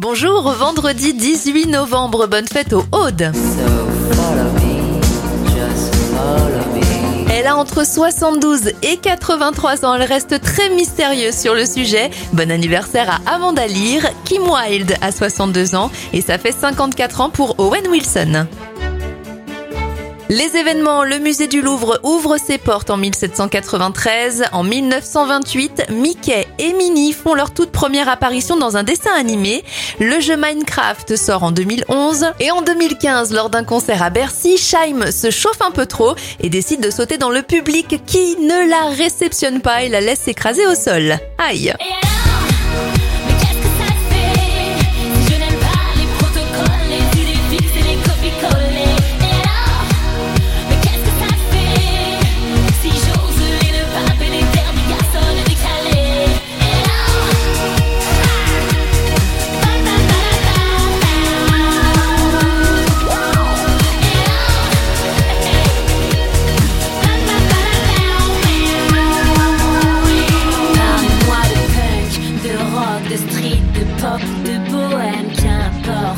Bonjour, vendredi 18 novembre, bonne fête aux Audes. Elle a entre 72 et 83 ans, elle reste très mystérieuse sur le sujet. Bon anniversaire à Amanda Lear, Kim Wilde a 62 ans et ça fait 54 ans pour Owen Wilson. Les événements, le musée du Louvre ouvre ses portes en 1793. En 1928, Mickey et Minnie font leur toute première apparition dans un dessin animé. Le jeu Minecraft sort en 2011. Et en 2015, lors d'un concert à Bercy, Scheim se chauffe un peu trop et décide de sauter dans le public qui ne la réceptionne pas et la laisse s'écraser au sol. Aïe de pop, de bohème, qu'importe